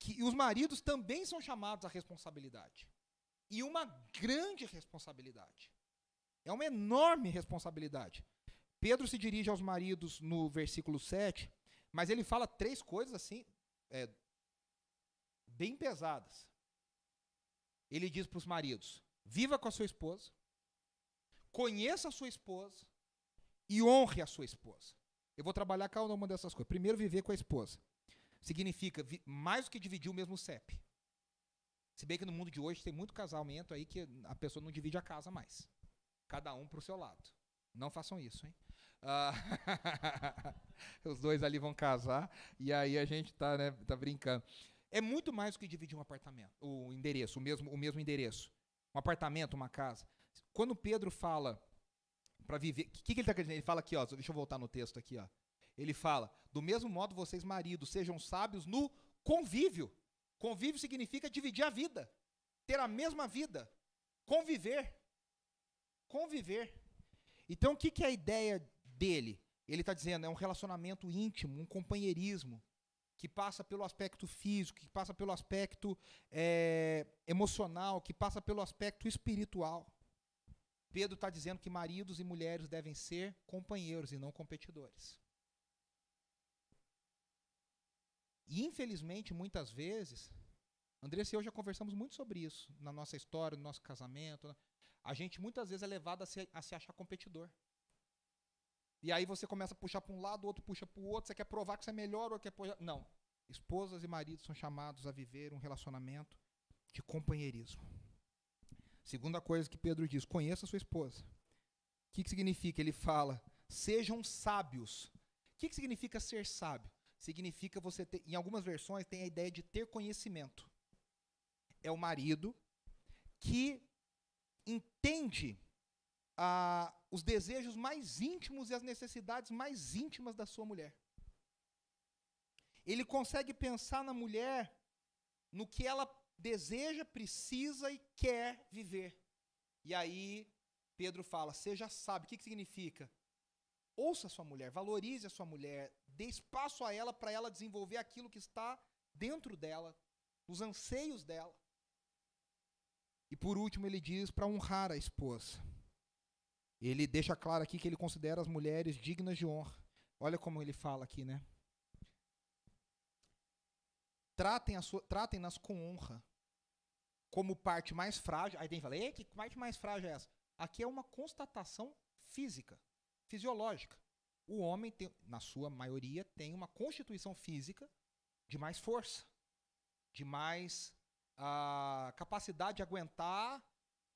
que os maridos também são chamados à responsabilidade. E uma grande responsabilidade. É uma enorme responsabilidade. Pedro se dirige aos maridos no versículo 7, mas ele fala três coisas assim, é, bem pesadas. Ele diz para os maridos: viva com a sua esposa, conheça a sua esposa e honre a sua esposa. Eu vou trabalhar cada uma dessas coisas. Primeiro, viver com a esposa significa mais do que dividir o mesmo CEP. Se bem que no mundo de hoje tem muito casamento aí que a pessoa não divide a casa mais. Cada um para o seu lado. Não façam isso, hein? Uh, os dois ali vão casar e aí a gente tá, né, tá brincando. É muito mais do que dividir um apartamento, o endereço, o mesmo, o mesmo endereço. Um apartamento, uma casa. Quando Pedro fala para viver, o que, que, ele está querendo? Ele fala aqui, ó, deixa eu voltar no texto aqui, ó. Ele fala: do mesmo modo, vocês, maridos, sejam sábios no convívio. Convívio significa dividir a vida, ter a mesma vida, conviver. Conviver. Então, o que, que é a ideia dele? Ele está dizendo, é um relacionamento íntimo, um companheirismo, que passa pelo aspecto físico, que passa pelo aspecto é, emocional, que passa pelo aspecto espiritual. Pedro está dizendo que maridos e mulheres devem ser companheiros e não competidores. E infelizmente, muitas vezes, Andressa e eu já conversamos muito sobre isso na nossa história, no nosso casamento. Né? A gente muitas vezes é levado a se, a se achar competidor. E aí você começa a puxar para um lado, o outro puxa para o outro, você quer provar que você é melhor ou quer puxar... Não. Esposas e maridos são chamados a viver um relacionamento de companheirismo. Segunda coisa que Pedro diz: conheça sua esposa. O que, que significa? Ele fala: sejam sábios. O que, que significa ser sábio? significa você ter, em algumas versões tem a ideia de ter conhecimento. É o marido que entende os desejos mais íntimos e as necessidades mais íntimas da sua mulher. Ele consegue pensar na mulher no que ela deseja, precisa e quer viver. E aí Pedro fala: seja sábio. O que, que significa? Ouça a sua mulher, valorize a sua mulher, dê espaço a ela para ela desenvolver aquilo que está dentro dela, os anseios dela. E por último, ele diz para honrar a esposa. Ele deixa claro aqui que ele considera as mulheres dignas de honra. Olha como ele fala aqui, né? Tratem-nas tratem com honra, como parte mais frágil. Aí tem que falar, que parte mais frágil é essa? Aqui é uma constatação física fisiológica. O homem, tem, na sua maioria, tem uma constituição física de mais força, de mais uh, capacidade de aguentar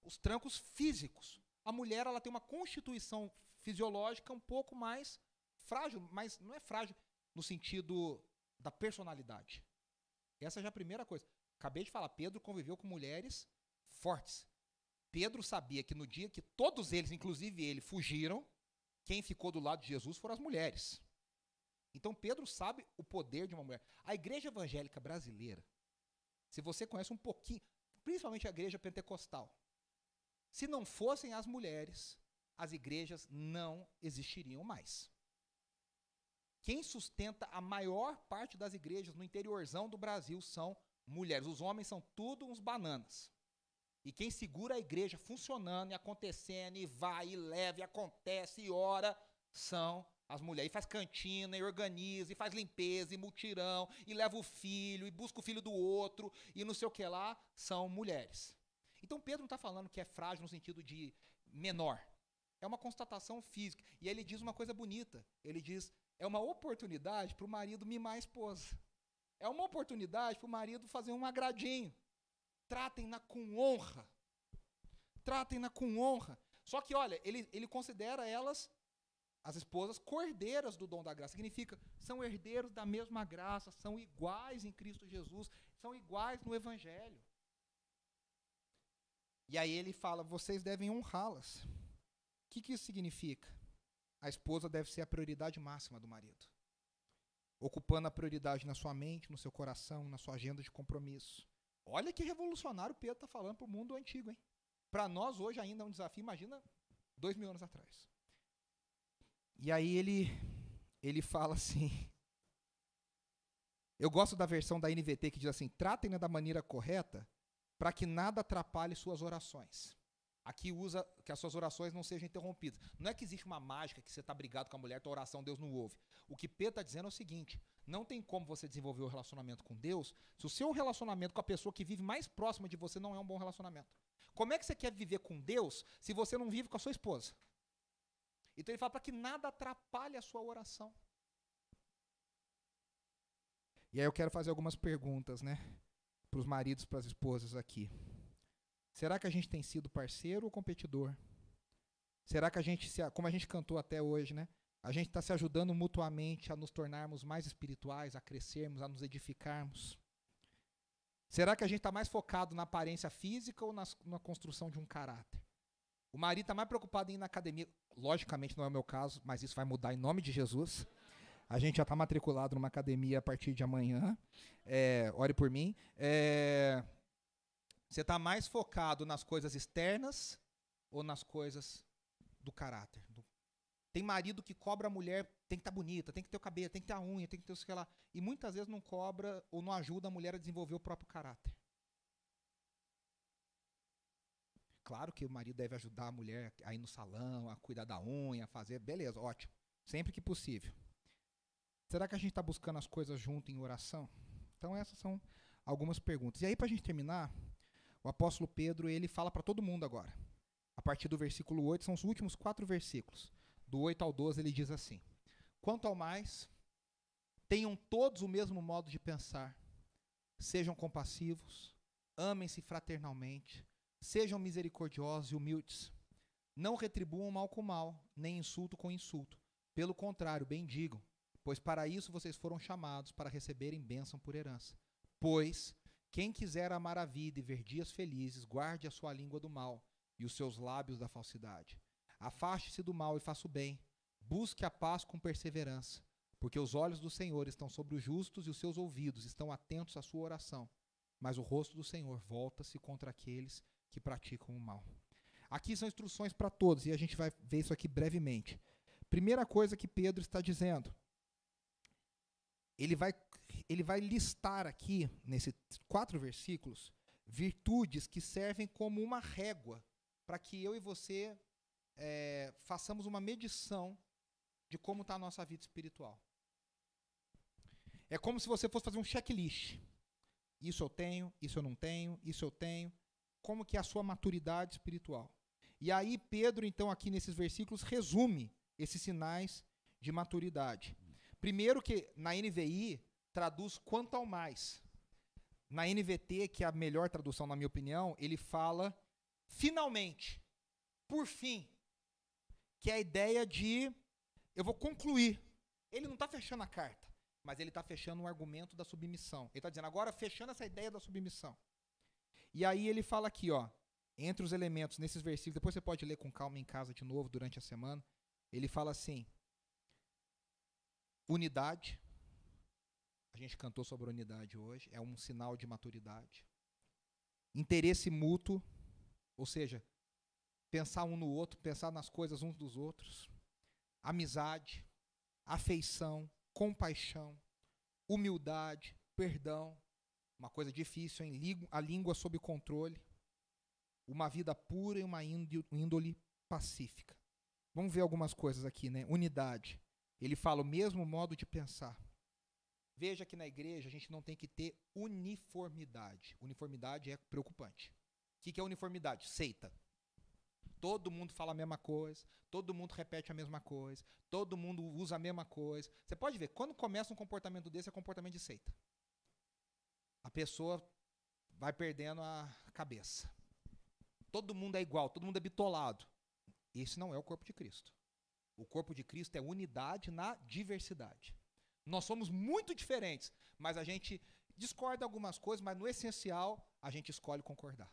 os trancos físicos. A mulher ela tem uma constituição fisiológica um pouco mais frágil, mas não é frágil no sentido da personalidade. Essa já é a primeira coisa. Acabei de falar, Pedro conviveu com mulheres fortes. Pedro sabia que no dia que todos eles, inclusive ele, fugiram, quem ficou do lado de Jesus foram as mulheres. Então Pedro sabe o poder de uma mulher. A igreja evangélica brasileira, se você conhece um pouquinho, principalmente a igreja pentecostal, se não fossem as mulheres, as igrejas não existiriam mais. Quem sustenta a maior parte das igrejas no interiorzão do Brasil são mulheres. Os homens são tudo uns bananas. E quem segura a igreja funcionando e acontecendo, e vai, e leva, e acontece, e ora, são as mulheres. E faz cantina, e organiza, e faz limpeza, e multirão, e leva o filho, e busca o filho do outro, e não sei o que lá, são mulheres. Então Pedro não está falando que é frágil no sentido de menor. É uma constatação física. E ele diz uma coisa bonita. Ele diz: é uma oportunidade para o marido mimar a esposa. É uma oportunidade para o marido fazer um agradinho. Tratem-na com honra. Tratem-na com honra. Só que, olha, ele, ele considera elas, as esposas, cordeiras do dom da graça. Significa, são herdeiros da mesma graça, são iguais em Cristo Jesus, são iguais no Evangelho. E aí ele fala: vocês devem honrá-las. O que, que isso significa? A esposa deve ser a prioridade máxima do marido, ocupando a prioridade na sua mente, no seu coração, na sua agenda de compromisso. Olha que revolucionário o Pedro está falando para o mundo antigo, hein? Para nós hoje ainda é um desafio, imagina dois mil anos atrás. E aí ele, ele fala assim. Eu gosto da versão da NVT que diz assim: tratem-na da maneira correta para que nada atrapalhe suas orações. Aqui usa que as suas orações não sejam interrompidas. Não é que existe uma mágica que você está brigado com a mulher, tua oração Deus não ouve. O que Pedro está dizendo é o seguinte: não tem como você desenvolver o um relacionamento com Deus se o seu relacionamento com a pessoa que vive mais próxima de você não é um bom relacionamento. Como é que você quer viver com Deus se você não vive com a sua esposa? Então ele fala para que nada atrapalhe a sua oração. E aí eu quero fazer algumas perguntas, né? Para os maridos, para as esposas aqui. Será que a gente tem sido parceiro ou competidor? Será que a gente, se, como a gente cantou até hoje, né? A gente está se ajudando mutuamente a nos tornarmos mais espirituais, a crescermos, a nos edificarmos? Será que a gente está mais focado na aparência física ou nas, na construção de um caráter? O marido está mais preocupado em ir na academia. Logicamente não é o meu caso, mas isso vai mudar em nome de Jesus. A gente já está matriculado numa academia a partir de amanhã. É, ore por mim. É, você está mais focado nas coisas externas ou nas coisas do caráter? Do... Tem marido que cobra a mulher, tem que estar tá bonita, tem que ter o cabelo, tem que ter a unha, tem que ter o que lá. E muitas vezes não cobra ou não ajuda a mulher a desenvolver o próprio caráter. Claro que o marido deve ajudar a mulher a ir no salão, a cuidar da unha, a fazer. Beleza, ótimo. Sempre que possível. Será que a gente está buscando as coisas junto em oração? Então, essas são algumas perguntas. E aí, para a gente terminar, o apóstolo Pedro, ele fala para todo mundo agora. A partir do versículo 8, são os últimos quatro versículos. Do 8 ao 12, ele diz assim: Quanto ao mais, tenham todos o mesmo modo de pensar, sejam compassivos, amem-se fraternalmente, sejam misericordiosos e humildes. Não retribuam mal com mal, nem insulto com insulto. Pelo contrário, bendigam, pois para isso vocês foram chamados, para receberem bênção por herança. Pois quem quiser amar a vida e ver dias felizes, guarde a sua língua do mal e os seus lábios da falsidade. Afaste-se do mal e faça o bem. Busque a paz com perseverança, porque os olhos do Senhor estão sobre os justos e os seus ouvidos estão atentos à sua oração. Mas o rosto do Senhor volta-se contra aqueles que praticam o mal. Aqui são instruções para todos e a gente vai ver isso aqui brevemente. Primeira coisa que Pedro está dizendo: ele vai ele vai listar aqui, nesses quatro versículos, virtudes que servem como uma régua para que eu e você é, façamos uma medição de como está a nossa vida espiritual. É como se você fosse fazer um checklist. Isso eu tenho, isso eu não tenho, isso eu tenho. Como que é a sua maturidade espiritual. E aí Pedro, então, aqui nesses versículos, resume esses sinais de maturidade. Primeiro que na NVI traduz quanto ao mais. Na NVT, que é a melhor tradução, na minha opinião, ele fala finalmente, por fim, que é a ideia de eu vou concluir. Ele não está fechando a carta, mas ele está fechando o argumento da submissão. Ele está dizendo agora fechando essa ideia da submissão. E aí ele fala aqui, ó, entre os elementos nesses versículos, depois você pode ler com calma em casa de novo durante a semana. Ele fala assim: unidade, a gente cantou sobre unidade hoje, é um sinal de maturidade. Interesse mútuo, ou seja, pensar um no outro, pensar nas coisas uns dos outros. Amizade, afeição, compaixão, humildade, perdão, uma coisa difícil, hein? a língua sob controle, uma vida pura e uma índole pacífica. Vamos ver algumas coisas aqui, né? Unidade. Ele fala o mesmo modo de pensar. Veja que na igreja a gente não tem que ter uniformidade. Uniformidade é preocupante. O que é uniformidade? Seita. Todo mundo fala a mesma coisa, todo mundo repete a mesma coisa, todo mundo usa a mesma coisa. Você pode ver, quando começa um comportamento desse, é comportamento de seita. A pessoa vai perdendo a cabeça. Todo mundo é igual, todo mundo é bitolado. Esse não é o corpo de Cristo. O corpo de Cristo é unidade na diversidade. Nós somos muito diferentes, mas a gente discorda algumas coisas, mas no essencial a gente escolhe concordar.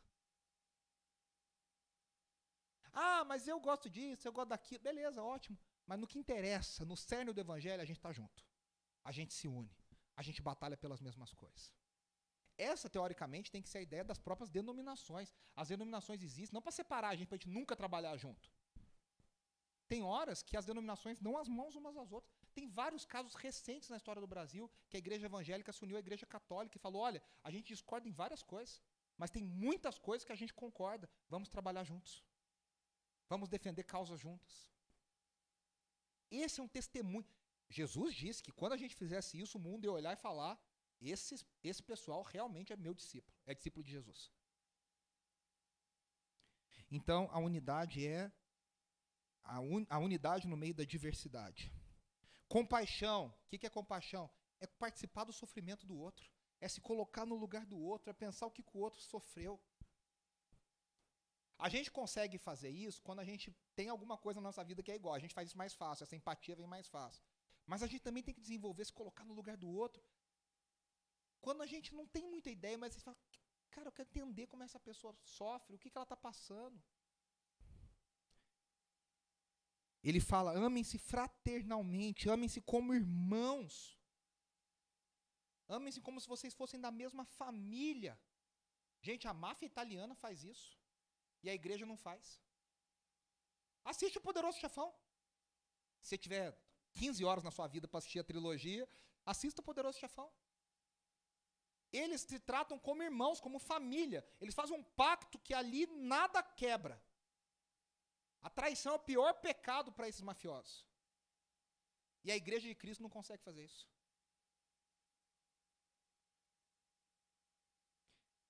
Ah, mas eu gosto disso, eu gosto daquilo. Beleza, ótimo. Mas no que interessa, no cerne do evangelho, a gente está junto. A gente se une. A gente batalha pelas mesmas coisas. Essa, teoricamente, tem que ser a ideia das próprias denominações. As denominações existem não para separar a gente, para a gente nunca trabalhar junto. Tem horas que as denominações dão as mãos umas às outras. Tem vários casos recentes na história do Brasil que a igreja evangélica se uniu à igreja católica e falou: olha, a gente discorda em várias coisas, mas tem muitas coisas que a gente concorda. Vamos trabalhar juntos. Vamos defender causas juntas. Esse é um testemunho. Jesus disse que quando a gente fizesse isso, o mundo ia olhar e falar: esse, esse pessoal realmente é meu discípulo, é discípulo de Jesus. Então, a unidade é a, un, a unidade no meio da diversidade. Compaixão. O que, que é compaixão? É participar do sofrimento do outro. É se colocar no lugar do outro, é pensar o que, que o outro sofreu. A gente consegue fazer isso quando a gente tem alguma coisa na nossa vida que é igual. A gente faz isso mais fácil, essa empatia vem mais fácil. Mas a gente também tem que desenvolver, se colocar no lugar do outro. Quando a gente não tem muita ideia, mas você fala, cara, eu quero entender como essa pessoa sofre, o que, que ela está passando. Ele fala: amem-se fraternalmente, amem-se como irmãos. Amem-se como se vocês fossem da mesma família. Gente, a máfia italiana faz isso. E a igreja não faz. Assiste o Poderoso Chefão. Se tiver 15 horas na sua vida para assistir a trilogia, assista o Poderoso Chefão. Eles se tratam como irmãos, como família. Eles fazem um pacto que ali nada quebra. A traição é o pior pecado para esses mafiosos. E a igreja de Cristo não consegue fazer isso.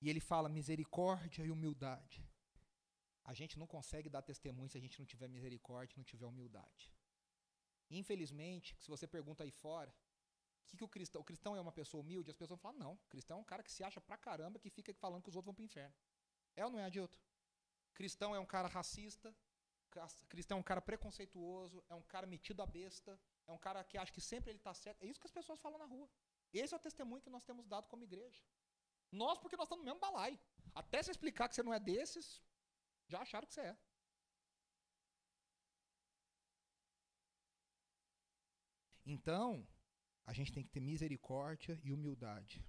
E ele fala misericórdia e humildade. A gente não consegue dar testemunho se a gente não tiver misericórdia, não tiver humildade. Infelizmente, se você pergunta aí fora, que, que o cristão, o cristão é uma pessoa humilde, as pessoas falam, não, cristão é um cara que se acha pra caramba, que fica falando que os outros vão pro inferno. É ou não é, Adilto? Cristão é um cara racista, cristão é um cara preconceituoso, é um cara metido a besta, é um cara que acha que sempre ele está certo. É isso que as pessoas falam na rua. Esse é o testemunho que nós temos dado como igreja. Nós, porque nós estamos no mesmo balaio. Até se explicar que você não é desses, já acharam que você é. Então, a gente tem que ter misericórdia e humildade.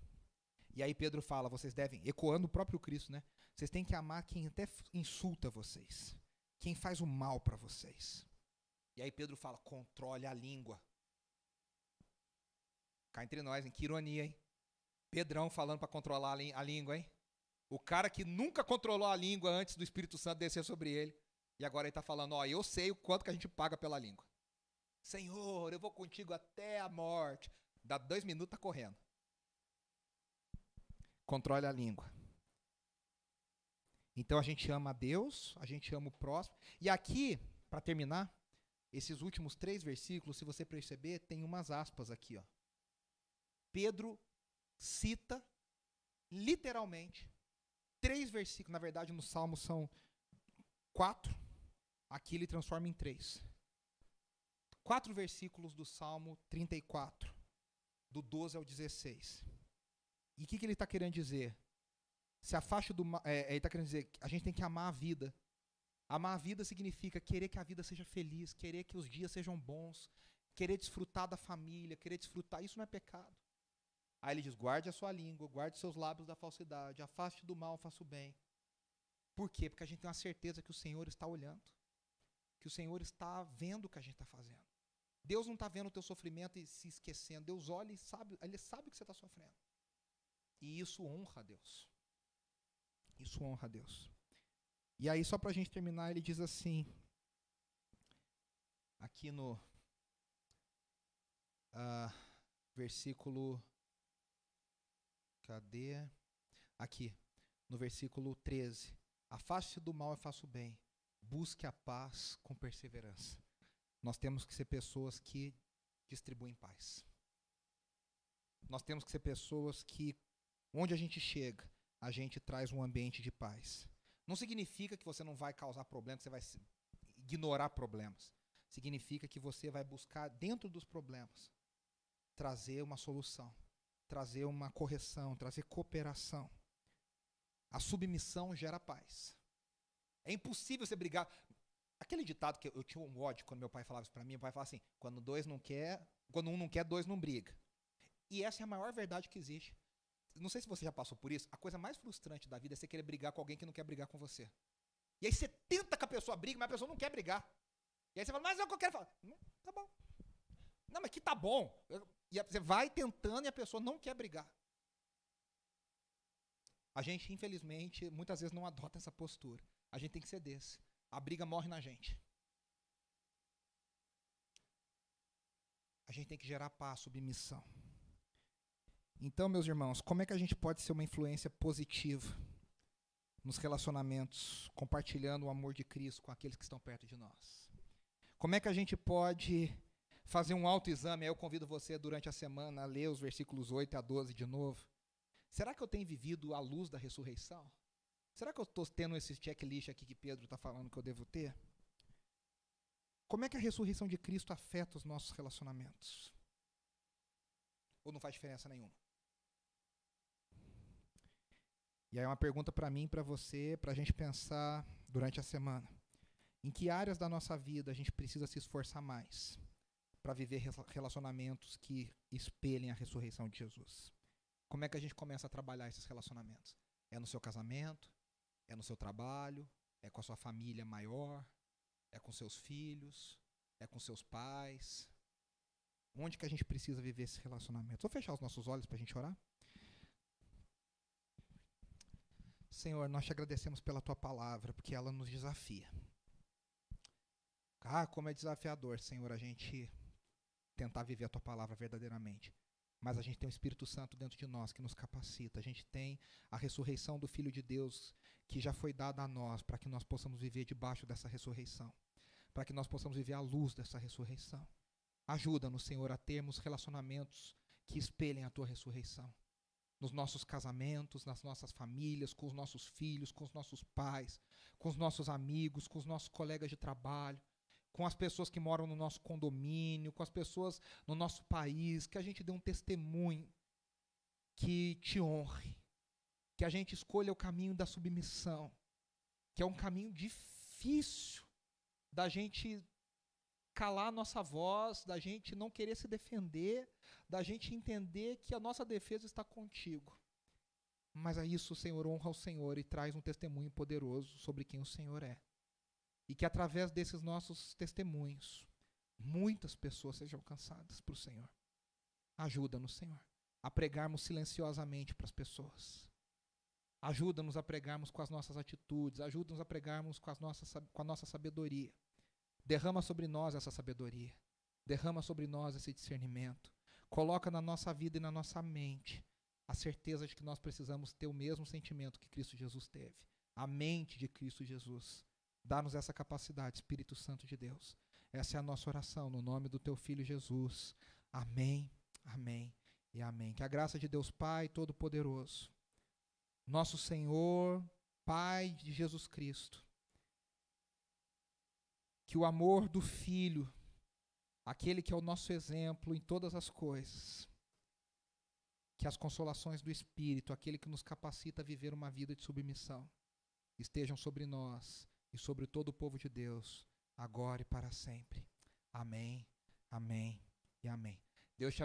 E aí Pedro fala, vocês devem, ecoando o próprio Cristo, né? Vocês têm que amar quem até insulta vocês quem faz o mal para vocês. E aí Pedro fala: controle a língua. Cá entre nós, hein? Que ironia, hein? Pedrão falando para controlar a língua, hein? O cara que nunca controlou a língua antes do Espírito Santo descer sobre ele. E agora ele está falando: Ó, eu sei o quanto que a gente paga pela língua. Senhor, eu vou contigo até a morte. Dá dois minutos, tá correndo. Controle a língua. Então a gente ama a Deus, a gente ama o próximo. E aqui, para terminar, esses últimos três versículos, se você perceber, tem umas aspas aqui. Ó. Pedro cita literalmente três versículos. Na verdade, no Salmo são quatro. Aqui ele transforma em três. Quatro versículos do Salmo 34, do 12 ao 16. E o que, que ele está querendo dizer? Se afaste do mal. É, ele está querendo dizer que a gente tem que amar a vida. Amar a vida significa querer que a vida seja feliz, querer que os dias sejam bons, querer desfrutar da família, querer desfrutar. Isso não é pecado. Aí ele diz: guarde a sua língua, guarde seus lábios da falsidade, afaste do mal, faça o bem. Por quê? Porque a gente tem a certeza que o Senhor está olhando, que o Senhor está vendo o que a gente está fazendo. Deus não está vendo o teu sofrimento e se esquecendo. Deus olha e sabe, Ele sabe que você está sofrendo. E isso honra a Deus. Isso honra a Deus. E aí, só para a gente terminar, ele diz assim, aqui no, uh, versículo. Cadê? Aqui, no versículo 13. Afaste-se do mal e faça o bem. Busque a paz com perseverança. Nós temos que ser pessoas que distribuem paz. Nós temos que ser pessoas que, onde a gente chega, a gente traz um ambiente de paz. Não significa que você não vai causar problemas, que você vai ignorar problemas. Significa que você vai buscar, dentro dos problemas, trazer uma solução, trazer uma correção, trazer cooperação. A submissão gera paz. É impossível você brigar. Aquele ditado que eu tinha um ódio quando meu pai falava isso para mim, meu pai falava assim: quando dois não quer, quando um não quer, dois não briga. E essa é a maior verdade que existe. Não sei se você já passou por isso. A coisa mais frustrante da vida é você querer brigar com alguém que não quer brigar com você. E aí você tenta que a pessoa brigue, mas a pessoa não quer brigar. E aí você fala, mas é o que eu quero falar. Tá bom. Não, mas que tá bom. E você vai tentando e a pessoa não quer brigar. A gente, infelizmente, muitas vezes não adota essa postura. A gente tem que ser desse. A briga morre na gente. A gente tem que gerar paz, submissão. Então, meus irmãos, como é que a gente pode ser uma influência positiva nos relacionamentos, compartilhando o amor de Cristo com aqueles que estão perto de nós? Como é que a gente pode fazer um autoexame? Aí eu convido você durante a semana a ler os versículos 8 a 12 de novo. Será que eu tenho vivido à luz da ressurreição? Será que eu estou tendo esse checklist aqui que Pedro está falando que eu devo ter? Como é que a ressurreição de Cristo afeta os nossos relacionamentos? Ou não faz diferença nenhuma? E aí é uma pergunta para mim, para você, para a gente pensar durante a semana. Em que áreas da nossa vida a gente precisa se esforçar mais para viver relacionamentos que espelhem a ressurreição de Jesus? Como é que a gente começa a trabalhar esses relacionamentos? É no seu casamento? É no seu trabalho? É com a sua família maior? É com seus filhos? É com seus pais? Onde que a gente precisa viver esses relacionamentos? Vou fechar os nossos olhos para a gente orar? Senhor, nós te agradecemos pela tua palavra, porque ela nos desafia. Ah, como é desafiador, Senhor, a gente tentar viver a tua palavra verdadeiramente. Mas a gente tem o Espírito Santo dentro de nós que nos capacita. A gente tem a ressurreição do Filho de Deus que já foi dada a nós para que nós possamos viver debaixo dessa ressurreição. Para que nós possamos viver à luz dessa ressurreição. Ajuda-nos, Senhor, a termos relacionamentos que espelhem a tua ressurreição nos nossos casamentos, nas nossas famílias, com os nossos filhos, com os nossos pais, com os nossos amigos, com os nossos colegas de trabalho, com as pessoas que moram no nosso condomínio, com as pessoas no nosso país, que a gente dê um testemunho que te honre, que a gente escolha o caminho da submissão, que é um caminho difícil da gente calar a nossa voz, da gente não querer se defender, da gente entender que a nossa defesa está contigo. Mas a isso o Senhor honra o Senhor e traz um testemunho poderoso sobre quem o Senhor é. E que através desses nossos testemunhos, muitas pessoas sejam alcançadas para o Senhor. Ajuda-nos, Senhor, a pregarmos silenciosamente para as pessoas. Ajuda-nos a pregarmos com as nossas atitudes, ajuda-nos a pregarmos com, as nossas, com a nossa sabedoria. Derrama sobre nós essa sabedoria. Derrama sobre nós esse discernimento. Coloca na nossa vida e na nossa mente a certeza de que nós precisamos ter o mesmo sentimento que Cristo Jesus teve. A mente de Cristo Jesus. Dá-nos essa capacidade, Espírito Santo de Deus. Essa é a nossa oração, no nome do teu Filho Jesus. Amém, amém e amém. Que a graça de Deus Pai Todo-Poderoso, nosso Senhor, Pai de Jesus Cristo, que o amor do Filho, aquele que é o nosso exemplo em todas as coisas, que as consolações do Espírito, aquele que nos capacita a viver uma vida de submissão, estejam sobre nós e sobre todo o povo de Deus, agora e para sempre. Amém, amém e amém. Deus te